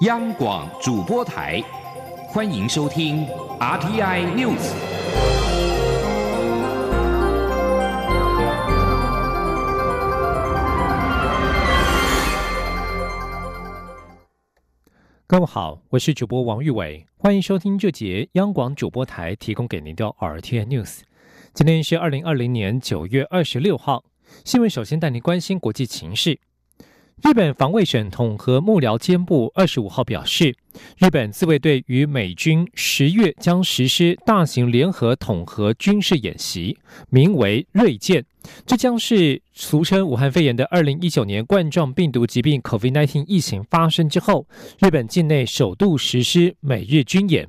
央广主播台，欢迎收听 RTI News。各位好，我是主播王玉伟，欢迎收听这节央广主播台提供给您的 RTI News。今天是二零二零年九月二十六号，新闻首先带您关心国际情势。日本防卫省统合幕僚监部二十五号表示，日本自卫队与美军十月将实施大型联合统合军事演习，名为“锐剑”。这将是俗称武汉肺炎的二零一九年冠状病毒疾病 （COVID-19） 疫情发生之后，日本境内首度实施美日军演。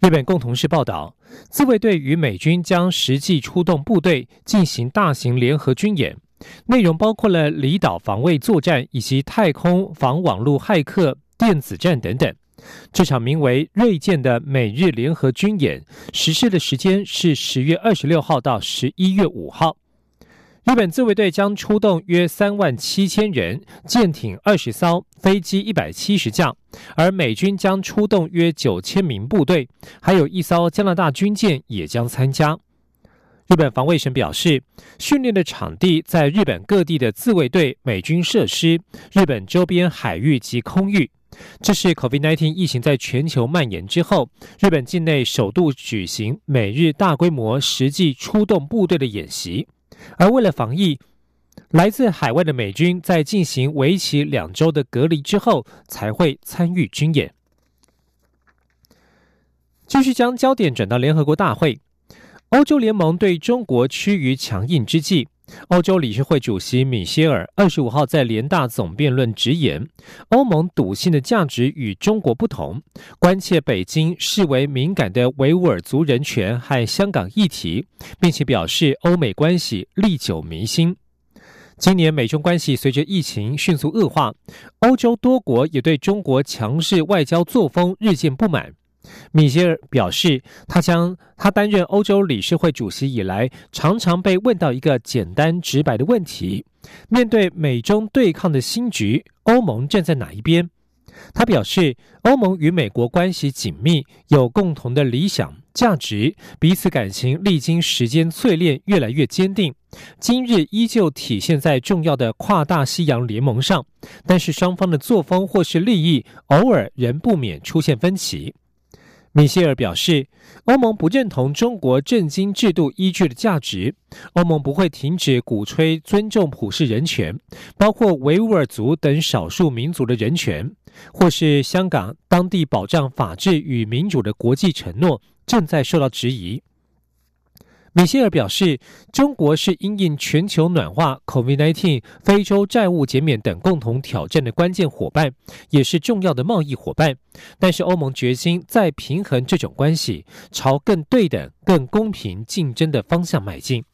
日本共同社报道，自卫队与美军将实际出动部队进行大型联合军演。内容包括了离岛防卫作战以及太空防网络骇客电子战等等。这场名为“锐剑”的美日联合军演实施的时间是十月二十六号到十一月五号。日本自卫队将出动约三万七千人、舰艇二十艘、飞机一百七十架，而美军将出动约九千名部队，还有一艘加拿大军舰也将参加。日本防卫省表示，训练的场地在日本各地的自卫队、美军设施、日本周边海域及空域。这是 COVID-19 疫情在全球蔓延之后，日本境内首度举行美日大规模实际出动部队的演习。而为了防疫，来自海外的美军在进行为期两周的隔离之后，才会参与军演。继续将焦点转到联合国大会。欧洲联盟对中国趋于强硬之际，欧洲理事会主席米歇尔二十五号在联大总辩论直言，欧盟笃信的价值与中国不同，关切北京视为敏感的维吾尔族人权和香港议题，并且表示欧美关系历久弥新。今年美中关系随着疫情迅速恶化，欧洲多国也对中国强势外交作风日渐不满。米歇尔表示，他将他担任欧洲理事会主席以来，常常被问到一个简单直白的问题：面对美中对抗的新局，欧盟站在哪一边？他表示，欧盟与美国关系紧密，有共同的理想价值，彼此感情历经时间淬炼，越来越坚定。今日依旧体现在重要的跨大西洋联盟上，但是双方的作风或是利益，偶尔仍不免出现分歧。米歇尔表示，欧盟不认同中国政经制度依据的价值，欧盟不会停止鼓吹尊重普世人权，包括维吾尔族等少数民族的人权，或是香港当地保障法治与民主的国际承诺正在受到质疑。米歇尔表示，中国是因应全球暖化、COVID-19、非洲债务减免等共同挑战的关键伙伴，也是重要的贸易伙伴。但是，欧盟决心再平衡这种关系，朝更对等、更公平竞争的方向迈进。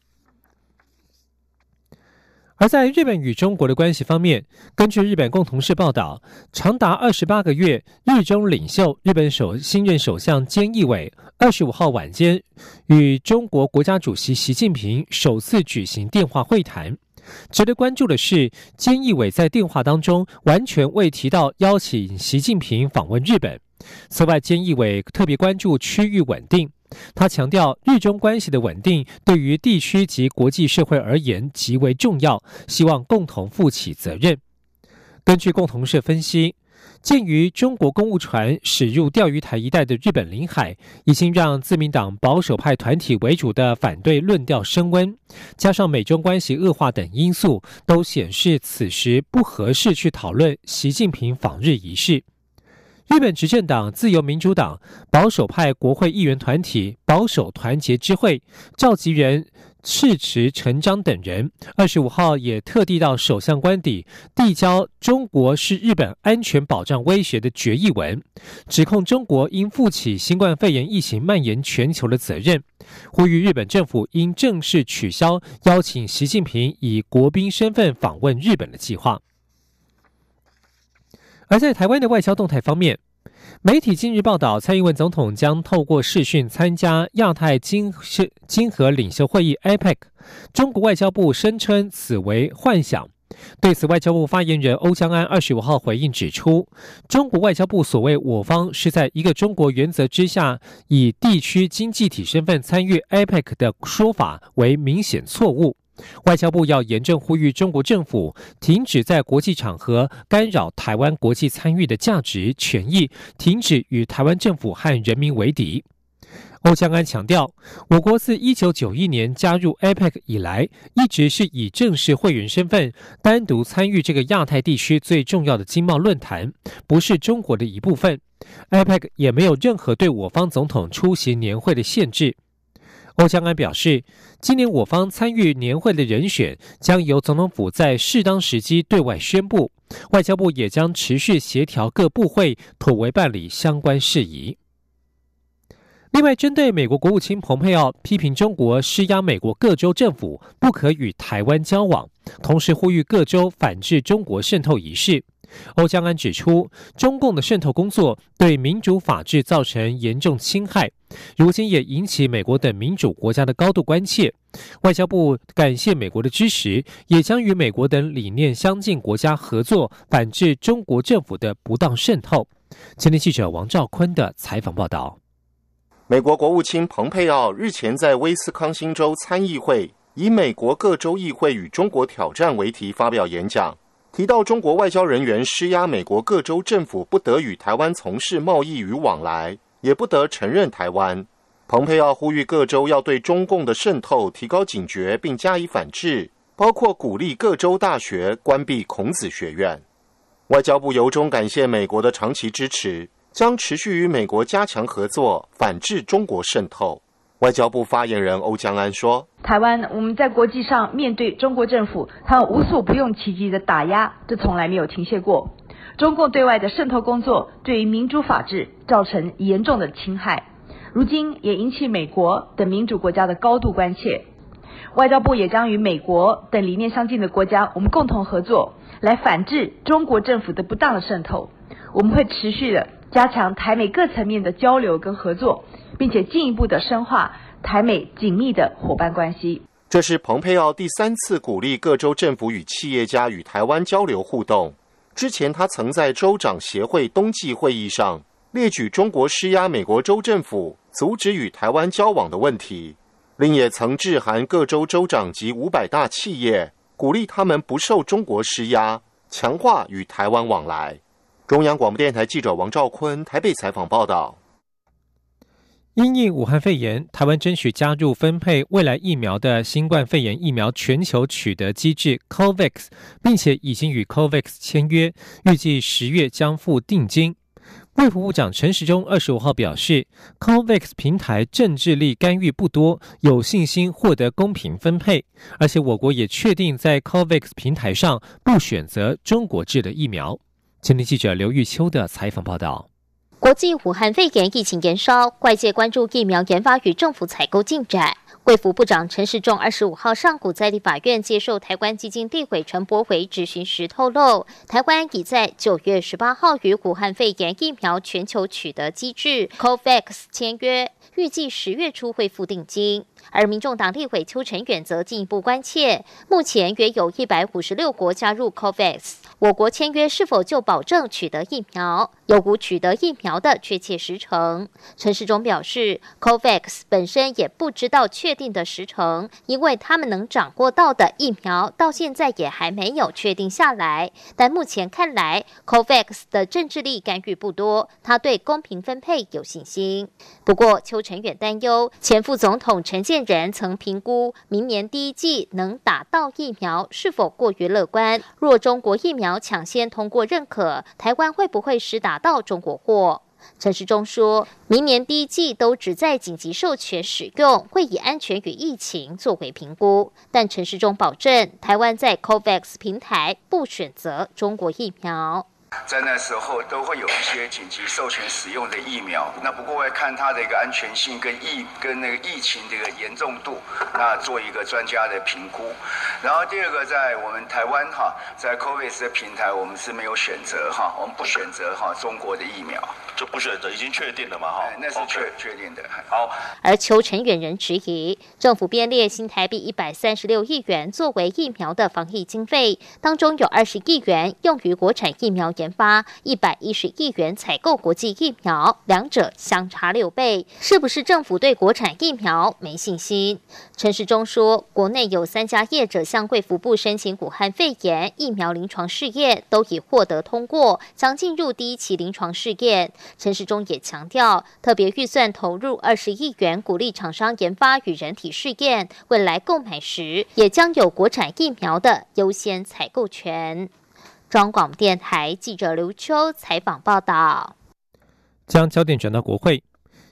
而在日本与中国的关系方面，根据日本共同社报道，长达二十八个月，日中领袖日本首新任首相菅义伟二十五号晚间与中国国家主席习近平首次举行电话会谈。值得关注的是，菅义伟在电话当中完全未提到邀请习近平访问日本。此外，菅义伟特别关注区域稳定。他强调，日中关系的稳定对于地区及国际社会而言极为重要，希望共同负起责任。根据共同社分析，鉴于中国公务船驶入钓鱼台一带的日本领海，已经让自民党保守派团体为主的反对论调升温，加上美中关系恶化等因素，都显示此时不合适去讨论习近平访日仪式。日本执政党自由民主党保守派国会议员团体保守团结之会召集人赤池成章等人，二十五号也特地到首相官邸递交“中国是日本安全保障威胁”的决议文，指控中国应负起新冠肺炎疫情蔓延全球的责任，呼吁日本政府应正式取消邀请习近平以国宾身份访问日本的计划。而在台湾的外交动态方面，媒体近日报道，蔡英文总统将透过视讯参加亚太经是经合领袖会议 （APEC）。中国外交部声称此为幻想。对此，外交部发言人欧江安二十五号回应指出，中国外交部所谓我方是在一个中国原则之下，以地区经济体身份参与 APEC 的说法为明显错误。外交部要严正呼吁中国政府停止在国际场合干扰台湾国际参与的价值权益，停止与台湾政府和人民为敌。欧江安强调，我国自一九九一年加入 APEC 以来，一直是以正式会员身份单独参与这个亚太地区最重要的经贸论坛，不是中国的一部分。APEC 也没有任何对我方总统出席年会的限制。欧江安表示，今年我方参与年会的人选将由总统府在适当时机对外宣布，外交部也将持续协调各部会妥为办理相关事宜。另外，针对美国国务卿蓬佩奥批评中国施压美国各州政府不可与台湾交往，同时呼吁各州反制中国渗透一事，欧江安指出，中共的渗透工作对民主法治造成严重侵害，如今也引起美国等民主国家的高度关切。外交部感谢美国的支持，也将与美国等理念相近国家合作，反制中国政府的不当渗透。前天记者王兆坤的采访报道。美国国务卿蓬佩奥日前在威斯康星州参议会以“美国各州议会与中国挑战”为题发表演讲，提到中国外交人员施压美国各州政府不得与台湾从事贸易与往来，也不得承认台湾。蓬佩奥呼吁各州要对中共的渗透提高警觉，并加以反制，包括鼓励各州大学关闭孔子学院。外交部由衷感谢美国的长期支持。将持续与美国加强合作，反制中国渗透。外交部发言人欧江安说：“台湾，我们在国际上面对中国政府，他无所不用其极的打压，这从来没有停歇过。中共对外的渗透工作，对于民主法治造成严重的侵害，如今也引起美国等民主国家的高度关切。外交部也将与美国等理念相近的国家，我们共同合作，来反制中国政府的不当的渗透。我们会持续的。”加强台美各层面的交流跟合作，并且进一步的深化台美紧密的伙伴关系。这是蓬佩奥第三次鼓励各州政府与企业家与台湾交流互动。之前，他曾在州长协会冬季会议上列举中国施压美国州政府阻止与台湾交往的问题，另也曾致函各州州长及五百大企业，鼓励他们不受中国施压，强化与台湾往来。中央广播电台记者王兆坤台北采访报道：因应武汉肺炎，台湾争取加入分配未来疫苗的新冠肺炎疫苗全球取得机制 COVAX，并且已经与 COVAX 签约，预计十月将付定金。卫福部长陈时中二十五号表示，COVAX 平台政治力干预不多，有信心获得公平分配，而且我国也确定在 COVAX 平台上不选择中国制的疫苗。今天记者刘玉秋的采访报道：国际武汉肺炎疫情延烧，外界关注疫苗研发与政府采购进展。卫福部长陈时中二十五号上午在立法院接受台湾基金地委陈柏伟质询时透露，台湾已在九月十八号与武汉肺炎疫苗全球取得机制 COVAX 签约，预计十月初会付定金。而民众党立委邱成远则进一步关切，目前约有一百五十六国加入 COVAX，我国签约是否就保证取得疫苗？有无取得疫苗的确切时程？陈世忠表示，COVAX 本身也不知道确定的时程，因为他们能掌握到的疫苗到现在也还没有确定下来。但目前看来，COVAX 的政治力干预不多，他对公平分配有信心。不过，邱成远担忧，前副总统陈建人曾评估明年第一季能打到疫苗是否过于乐观。若中国疫苗抢先通过认可，台湾会不会实打？到中国货，陈时中说明年第一季都只在紧急授权使用，会以安全与疫情作为评估。但陈时中保证，台湾在 COVAX 平台不选择中国疫苗。在那时候都会有一些紧急授权使用的疫苗，那不过会看它的一个安全性跟疫跟那个疫情的一个严重度，那做一个专家的评估。然后第二个，在我们台湾哈，在 COVIDS 的平台，我们是没有选择哈，我们不选择哈中国的疫苗，就不选择，已经确定了嘛哈？那是确确定的。好，而求陈远人质疑，政府编列新台币一百三十六亿元作为疫苗的防疫经费，当中有二十亿元用于国产疫苗。研发一百一十亿元采购国际疫苗，两者相差六倍，是不是政府对国产疫苗没信心？陈时中说，国内有三家业者向贵福部申请武汉肺炎疫苗临床试验，都已获得通过，将进入第一期临床试验。陈时中也强调，特别预算投入二十亿元，鼓励厂商研发与人体试验，未来购买时也将有国产疫苗的优先采购权。中广电台记者刘秋采访报道。将焦点转到国会，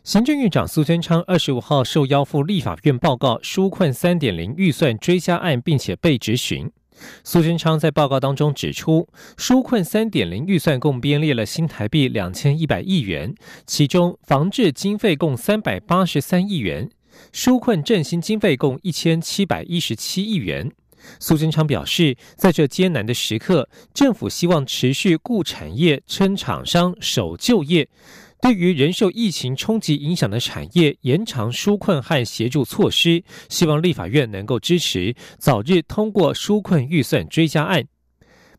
行政院长苏贞昌二十五号受邀赴立法院报告纾困三点零预算追加案，并且被质询。苏贞昌在报告当中指出，纾困三点零预算共编列了新台币两千一百亿元，其中防治经费共三百八十三亿元，纾困振兴经费共一千七百一十七亿元。苏贞昌表示，在这艰难的时刻，政府希望持续顾产业、撑厂商、守就业。对于仍受疫情冲击影响的产业，延长纾困和协助措施，希望立法院能够支持，早日通过纾困预算追加案。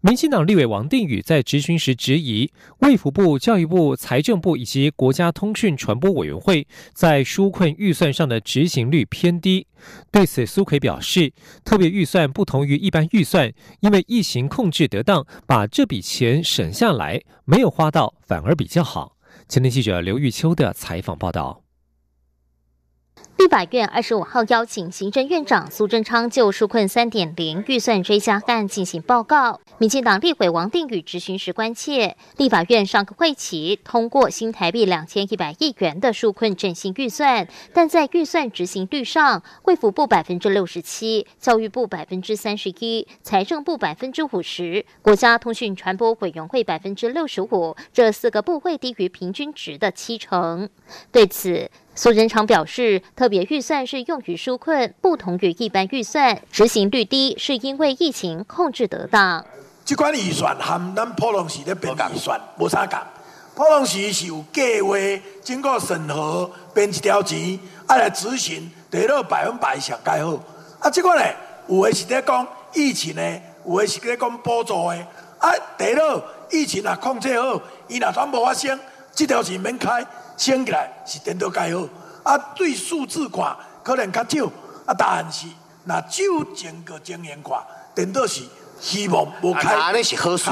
民进党立委王定宇在质询时质疑，卫福部、教育部、财政部以及国家通讯传播委员会在纾困预算上的执行率偏低。对此，苏奎表示，特别预算不同于一般预算，因为疫情控制得当，把这笔钱省下来，没有花到，反而比较好。前天记者刘玉秋的采访报道。立法院二十五号邀请行政院长苏贞昌就纾困三点零预算追加案进行报告。民进党立委王定宇质询时关切，立法院上个会期通过新台币两千一百亿元的纾困振兴预算，但在预算执行率上，卫福部百分之六十七，教育部百分之三十一，财政部百分之五十，国家通讯传播委员会百分之六十五，这四个部会低于平均值的七成。对此，苏贞昌表示，特别预算是用于纾困，不同于一般预算，执行率低是因为疫情控制得当。这款预算和咱普通时的编预算无啥共，普通时是有计划，经过审核编一条钱，啊来执行，得到百分百上盖好。啊，这款呢，有的是在讲疫情呢，有的是在讲补助的，啊，得到疫情啊控制好，伊若全无发生，这条钱免开。升起来是点都盖好，啊，对数字看可能较少，啊，答案是那就整个经验看，点都是希望无开，那是好事。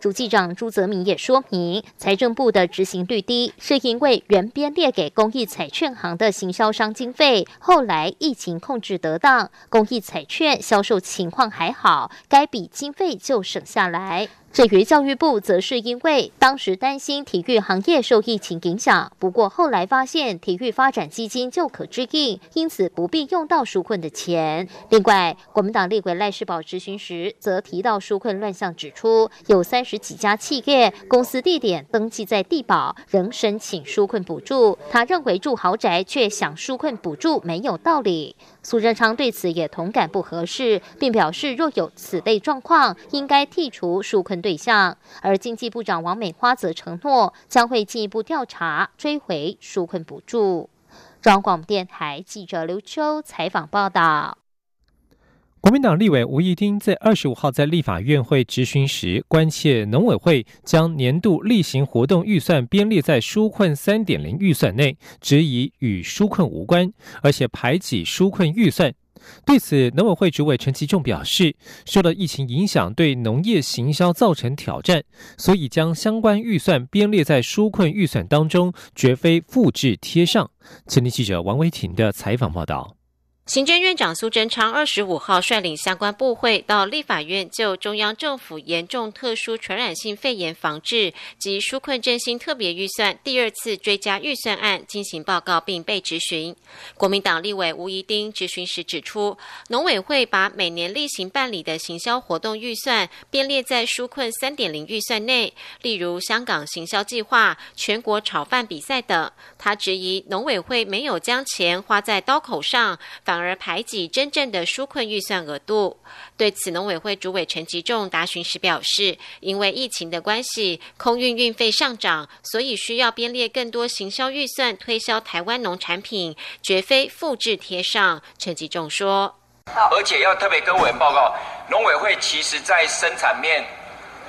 主计长朱泽明也说明，财政部的执行率低，是因为原编列给公益彩券行的行销商经费，后来疫情控制得当，公益彩券销售情况还好，该笔经费就省下来。至于教育部，则是因为当时担心体育行业受疫情影响，不过后来发现体育发展基金就可支应，因此不必用到纾困的钱。另外，国民党立委赖世宝质询时，则提到纾困乱象，指出有三十几家企业公司地点登记在地保，仍申请纾困补助。他认为住豪宅却想纾困补助没有道理。苏贞昌对此也同感不合适，并表示若有此类状况，应该剔除纾困对象。而经济部长王美花则承诺，将会进一步调查，追回纾困补助。中央广播电台记者刘秋采访报道。国民党立委吴益丁在二十五号在立法院会质询时，关切农委会将年度例行活动预算编列在纾困三点零预算内，质疑与纾困无关，而且排挤纾困预算。对此，农委会主委陈其仲表示，受到疫情影响，对农业行销造成挑战，所以将相关预算编列在纾困预算当中，绝非复制贴上。前天记者王维婷的采访报道。行政院长苏贞昌二十五号率领相关部会到立法院就中央政府严重特殊传染性肺炎防治及纾困振兴特别预算第二次追加预算案进行报告，并被质询。国民党立委吴怡丁质询时指出，农委会把每年例行办理的行销活动预算编列在纾困三点零预算内，例如香港行销计划、全国炒饭比赛等。他质疑农委会没有将钱花在刀口上，反。而排挤真正的纾困预算额度。对此，农委会主委陈吉仲答询时表示，因为疫情的关系，空运运费上涨，所以需要编列更多行销预算推销台湾农产品，绝非复制贴上。陈吉仲说：“而且要特别跟委员报告，农委会其实在生产面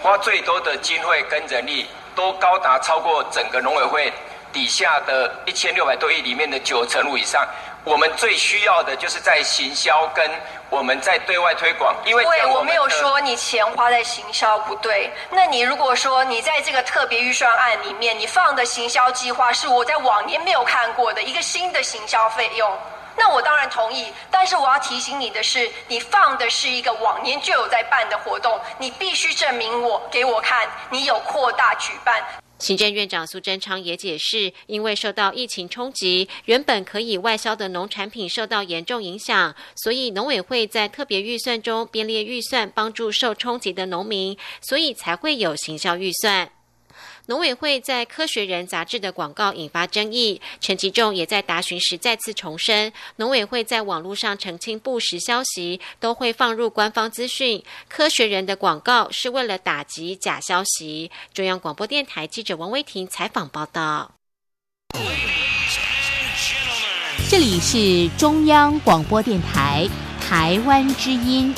花最多的经费跟人力，都高达超过整个农委会底下的一千六百多亿里面的九成五以上。”我们最需要的就是在行销跟我们在对外推广，因为对我没有说你钱花在行销不对。那你如果说你在这个特别预算案里面，你放的行销计划是我在往年没有看过的一个新的行销费用，那我当然同意。但是我要提醒你的是，你放的是一个往年就有在办的活动，你必须证明我给我看，你有扩大举办。行政院长苏贞昌也解释，因为受到疫情冲击，原本可以外销的农产品受到严重影响，所以农委会在特别预算中编列预算，帮助受冲击的农民，所以才会有行销预算。农委会在《科学人》杂志的广告引发争议，陈吉仲也在答询时再次重申，农委会在网络上澄清不实消息，都会放入官方资讯。《科学人》的广告是为了打击假消息。中央广播电台记者王威婷采访报道。这里是中央广播电台台湾之音。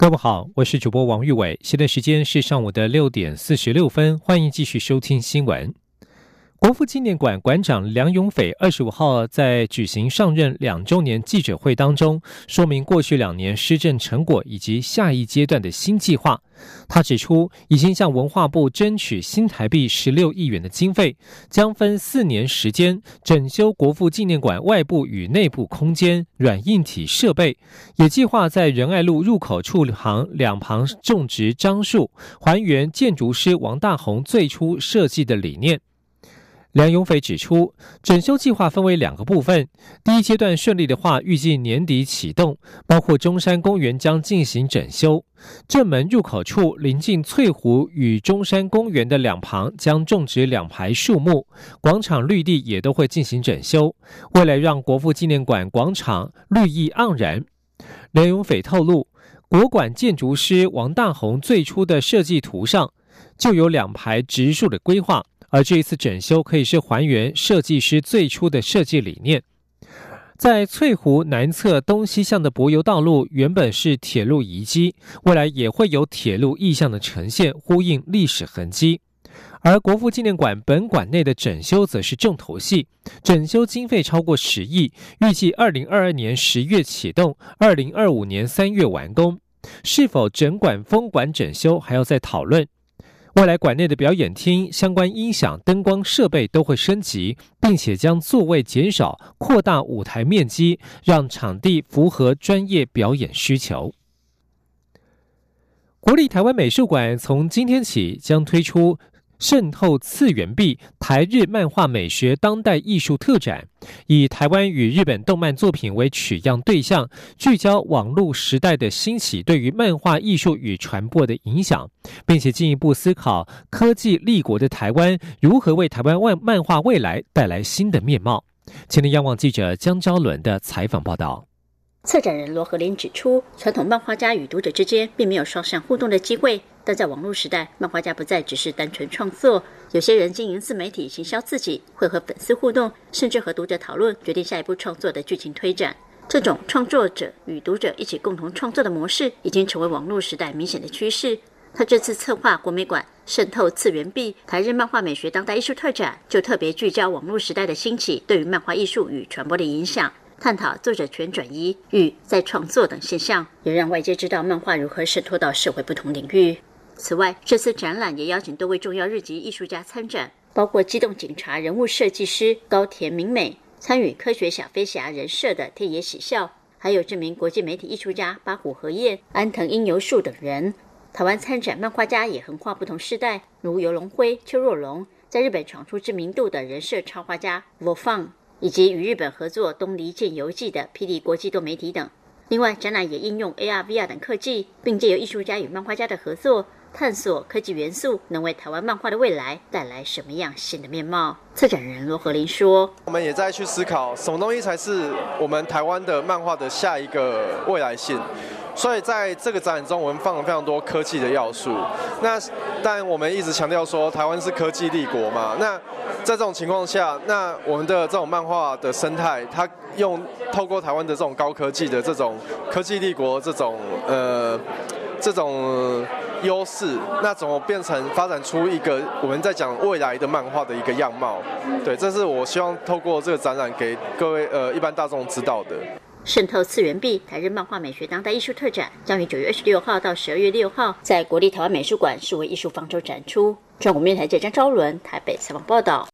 各位好，我是主播王玉伟，现在时间是上午的六点四十六分，欢迎继续收听新闻。国父纪念馆馆长梁永斐二十五号在举行上任两周年记者会当中，说明过去两年施政成果以及下一阶段的新计划。他指出，已经向文化部争取新台币十六亿元的经费，将分四年时间整修国父纪念馆外部与内部空间、软硬体设备，也计划在仁爱路入口处旁两旁种植樟树，还原建筑师王大宏最初设计的理念。梁永斐指出，整修计划分为两个部分。第一阶段顺利的话，预计年底启动，包括中山公园将进行整修，正门入口处临近翠湖与中山公园的两旁将种植两排树木，广场绿地也都会进行整修，未来让国父纪念馆广场绿意盎然。梁永斐透露，国馆建筑师王大宏最初的设计图上就有两排植树的规划。而这一次整修可以是还原设计师最初的设计理念。在翠湖南侧东西向的柏油道路原本是铁路遗迹，未来也会有铁路意象的呈现，呼应历史痕迹。而国父纪念馆本馆内的整修则是重头戏，整修经费超过十亿，预计二零二二年十月启动，二零二五年三月完工。是否整馆封馆整修，还要再讨论。未来馆内的表演厅相关音响、灯光设备都会升级，并且将座位减少，扩大舞台面积，让场地符合专业表演需求。国立台湾美术馆从今天起将推出。渗透次元壁台日漫画美学当代艺术特展，以台湾与日本动漫作品为取样对象，聚焦网络时代的兴起对于漫画艺术与传播的影响，并且进一步思考科技立国的台湾如何为台湾漫漫画未来带来新的面貌。前天央望记者江昭伦的采访报道。策展人罗和林指出，传统漫画家与读者之间并没有双向互动的机会。但在网络时代，漫画家不再只是单纯创作，有些人经营自媒体行销自己，会和粉丝互动，甚至和读者讨论，决定下一步创作的剧情推展。这种创作者与读者一起共同创作的模式，已经成为网络时代明显的趋势。他这次策划国美馆渗透次元壁台日漫画美学当代艺术特展，就特别聚焦网络时代的兴起对于漫画艺术与传播的影响，探讨作者权转移与再创作等现象，也让外界知道漫画如何渗透到社会不同领域。此外，这次展览也邀请多位重要日籍艺术家参展，包括机动警察人物设计师高田明美，参与科学小飞侠人设的天野喜孝，还有知名国际媒体艺术家八虎和彦、安藤英牛树等人。台湾参展漫画家也横跨不同世代，如游龙辉、邱若龙，在日本闯出知名度的人设插画家 v o f a n 以及与日本合作《东离剑游记》的霹雳国际多媒体等。另外，展览也应用 AR、VR 等科技，并借由艺术家与漫画家的合作，探索科技元素能为台湾漫画的未来带来什么样新的面貌。策展人罗和林说：“我们也在去思考，什么东西才是我们台湾的漫画的下一个未来性。”所以在这个展览中，我们放了非常多科技的要素。那但我们一直强调说，台湾是科技立国嘛。那在这种情况下，那我们的这种漫画的生态，它用透过台湾的这种高科技的这种科技立国这种呃这种优势，那怎么变成发展出一个我们在讲未来的漫画的一个样貌？对，这是我希望透过这个展览给各位呃一般大众知道的。渗透次元壁台日漫画美学当代艺术特展将于九月二十六号到十二月六号在国立台湾美术馆视为艺术方舟展出。中国面台记者张昭伦台北采访报道。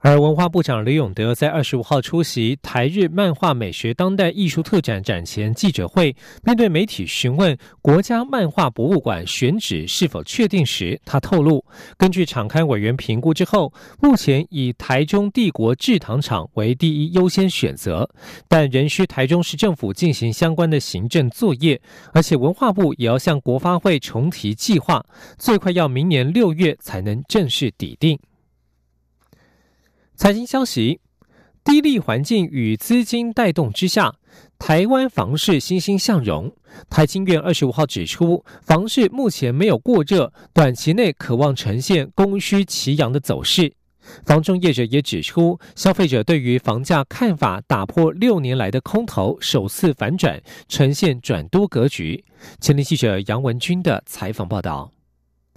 而文化部长李永德在二十五号出席台日漫画美学当代艺术特展展前记者会，面对媒体询问国家漫画博物馆选址是否确定时，他透露，根据场刊委员评估之后，目前以台中帝国制糖厂为第一优先选择，但仍需台中市政府进行相关的行政作业，而且文化部也要向国发会重提计划，最快要明年六月才能正式抵定。财经消息：低利环境与资金带动之下，台湾房市欣欣向荣。台经院二十五号指出，房市目前没有过热，短期内渴望呈现供需齐扬的走势。房中业者也指出，消费者对于房价看法打破六年来的空头，首次反转，呈现转多格局。前天记者杨文军的采访报道。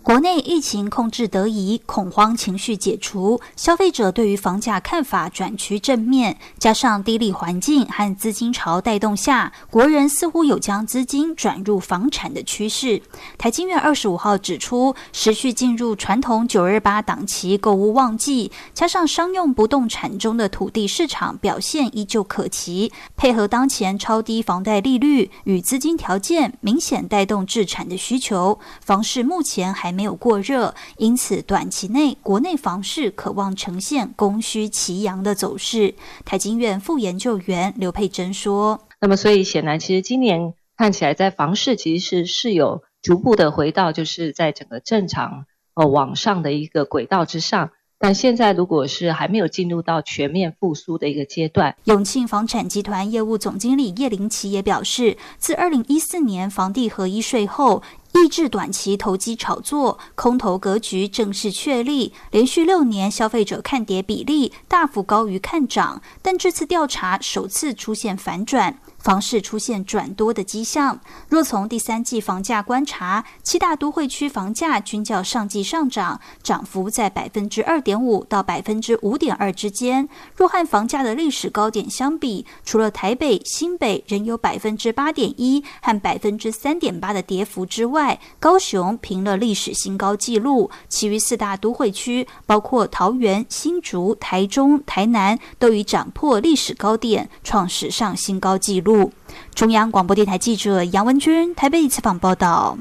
国内疫情控制得宜，恐慌情绪解除，消费者对于房价看法转趋正面。加上低利环境和资金潮带动下，国人似乎有将资金转入房产的趋势。台经院二十五号指出，持续进入传统九二八档期购物旺季，加上商用不动产中的土地市场表现依旧可期，配合当前超低房贷利率与资金条件，明显带动置产的需求。房市目前还。没有过热，因此短期内国内房市渴望呈现供需齐扬的走势。台经院副研究员刘佩珍说：“那么，所以显然，其实今年看起来在房市其实是是有逐步的回到，就是在整个正常呃往上的一个轨道之上。但现在如果是还没有进入到全面复苏的一个阶段。”永庆房产集团业务总经理叶林奇也表示，自二零一四年房地合一税后。抑制短期投机炒作，空头格局正式确立。连续六年消费者看跌比例大幅高于看涨，但这次调查首次出现反转。房市出现转多的迹象。若从第三季房价观察，七大都会区房价均较上季上涨，涨幅在百分之二点五到百分之五点二之间。若和房价的历史高点相比，除了台北、新北仍有百分之八点一和百分之三点八的跌幅之外，外高雄平了历史新高纪录。其余四大都会区，包括桃园、新竹、台中、台南，都已涨破历史高点，创史上新高纪录。中央广播电台记者杨文君台北采访报道。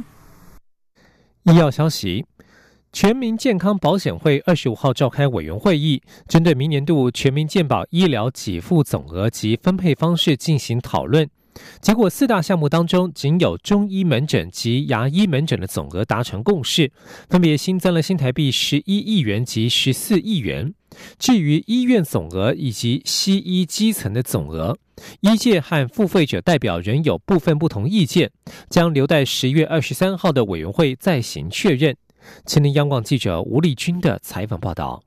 医药消息：全民健康保险会二十五号召开委员会议，针对明年度全民健保医疗给付总额及分配方式进行讨论。结果，四大项目当中，仅有中医门诊及牙医门诊的总额达成共识，分别新增了新台币十一亿元及十四亿元。至于医院总额以及西医基层的总额，医界和付费者代表仍有部分不同意见，将留待十月二十三号的委员会再行确认。青年央广记者吴丽君的采访报道。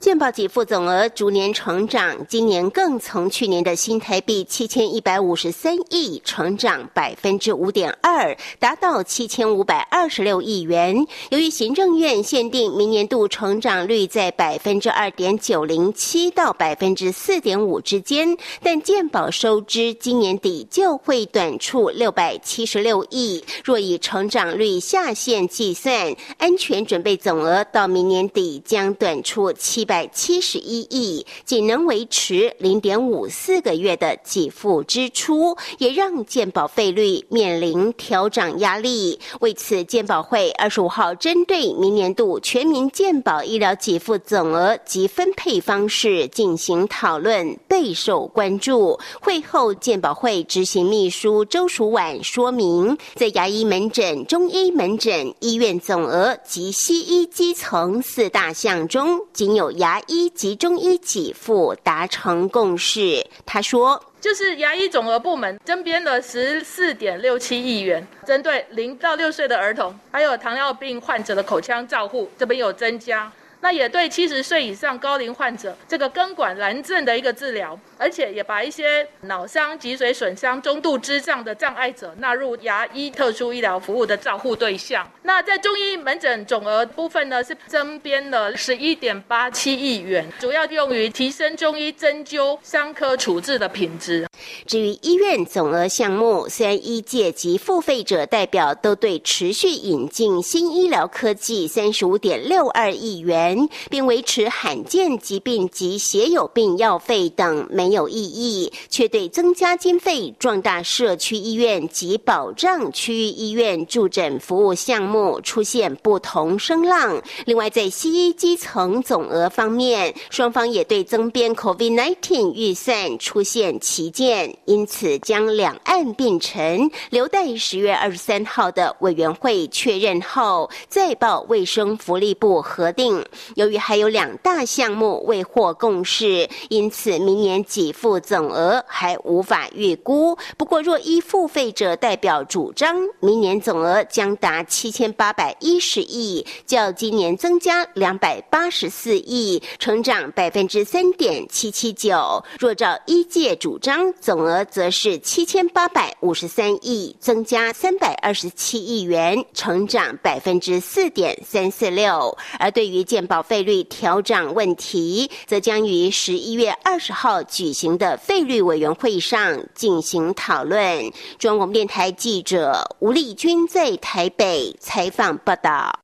健保给付总额逐年成长，今年更从去年的新台币七千一百五十三亿成长百分之五点二，达到七千五百二十六亿元。由于行政院限定明年度成长率在百分之二点九零七到百分之四点五之间，但健保收支今年底就会短出六百七十六亿。若以成长率下限计算，安全准备总额到明年底将短出七。百七十一亿，仅能维持零点五四个月的给付支出，也让健保费率面临调涨压力。为此，健保会二十五号针对明年度全民健保医疗给付总额及分配方式进行讨论，备受关注。会后，健保会执行秘书周淑婉说明，在牙医门诊、中医门诊、医院总额及西医基层四大项中，仅有。牙医及中医给付达成共识。他说：“就是牙医总额部门增编了十四点六七亿元，针对零到六岁的儿童，还有糖尿病患者的口腔照护，这边有增加。”那也对七十岁以上高龄患者这个根管癌症的一个治疗，而且也把一些脑伤、脊髓损伤、中度智障的障碍者纳入牙医特殊医疗服务的照护对象。那在中医门诊总额部分呢，是增编了十一点八七亿元，主要用于提升中医针灸伤科处置的品质。至于医院总额项目，虽然医界及付费者代表都对持续引进新医疗科技三十五点六二亿元。并维持罕见疾病及血友病药费等没有异议，却对增加经费、壮大社区医院及保障区域医院助诊服务项目出现不同声浪。另外，在西医基层总额方面，双方也对增编 COVID-19 预算出现旗舰，因此将两岸并陈，留待十月二十三号的委员会确认后再报卫生福利部核定。由于还有两大项目未获共识，因此明年给付总额还无法预估。不过，若依付费者代表主张，明年总额将达七千八百一十亿，较今年增加两百八十四亿，成长百分之三点七七九。若照一届主张，总额则是七千八百五十三亿，增加三百二十七亿元，成长百分之四点三四六。而对于健保费率调整问题，则将于十一月二十号举行的费率委员会上进行讨论。中央广播电台记者吴丽君在台北采访报道。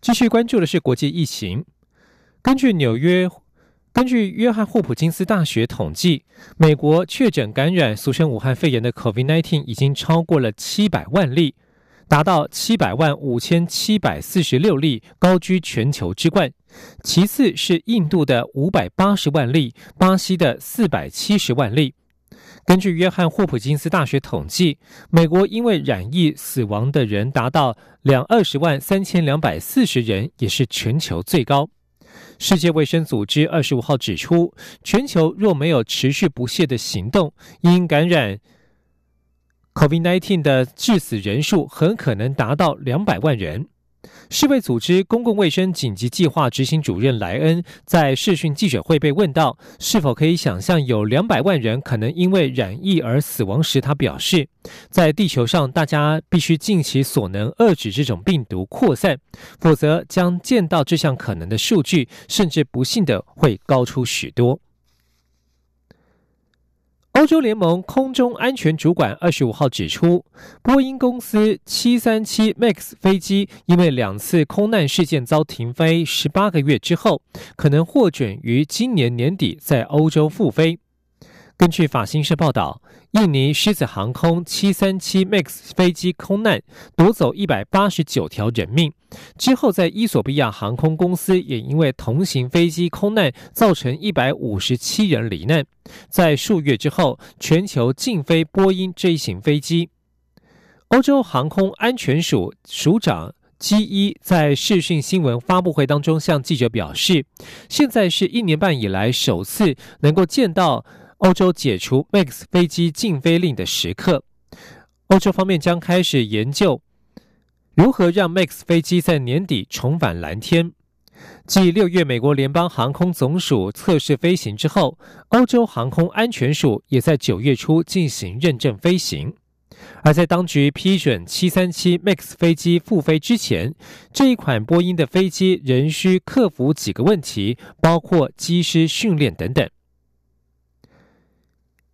继续关注的是国际疫情。根据纽约，根据约翰霍普金斯大学统计，美国确诊感染俗称武汉肺炎的 COVID-19 已经超过了七百万例。达到七百万五千七百四十六例，高居全球之冠。其次是印度的五百八十万例，巴西的四百七十万例。根据约翰霍普金斯大学统计，美国因为染疫死亡的人达到两二十万三千两百四十人，也是全球最高。世界卫生组织二十五号指出，全球若没有持续不懈的行动，因感染。COVID-19 的致死人数很可能达到两百万人。世卫组织公共卫生紧急计划执行主任莱恩在视讯记者会被问到是否可以想象有两百万人可能因为染疫而死亡时，他表示，在地球上大家必须尽其所能遏制这种病毒扩散，否则将见到这项可能的数据，甚至不幸的会高出许多。欧洲联盟空中安全主管二十五号指出，波音公司七三七 MAX 飞机因为两次空难事件遭停飞十八个月之后，可能获准于今年年底在欧洲复飞。根据法新社报道，印尼狮子航空737 MAX 飞机空难夺走一百八十九条人命。之后，在伊索比亚航空公司也因为同型飞机空难造成一百五十七人罹难。在数月之后，全球禁飞波音这一型飞机。欧洲航空安全署署长基伊在视讯新闻发布会当中向记者表示：“现在是一年半以来首次能够见到。”欧洲解除 MAX 飞机禁飞令的时刻，欧洲方面将开始研究如何让 MAX 飞机在年底重返蓝天。继六月美国联邦航空总署测试飞行之后，欧洲航空安全署也在九月初进行认证飞行。而在当局批准737 MAX 飞机复飞之前，这一款波音的飞机仍需克服几个问题，包括机师训练等等。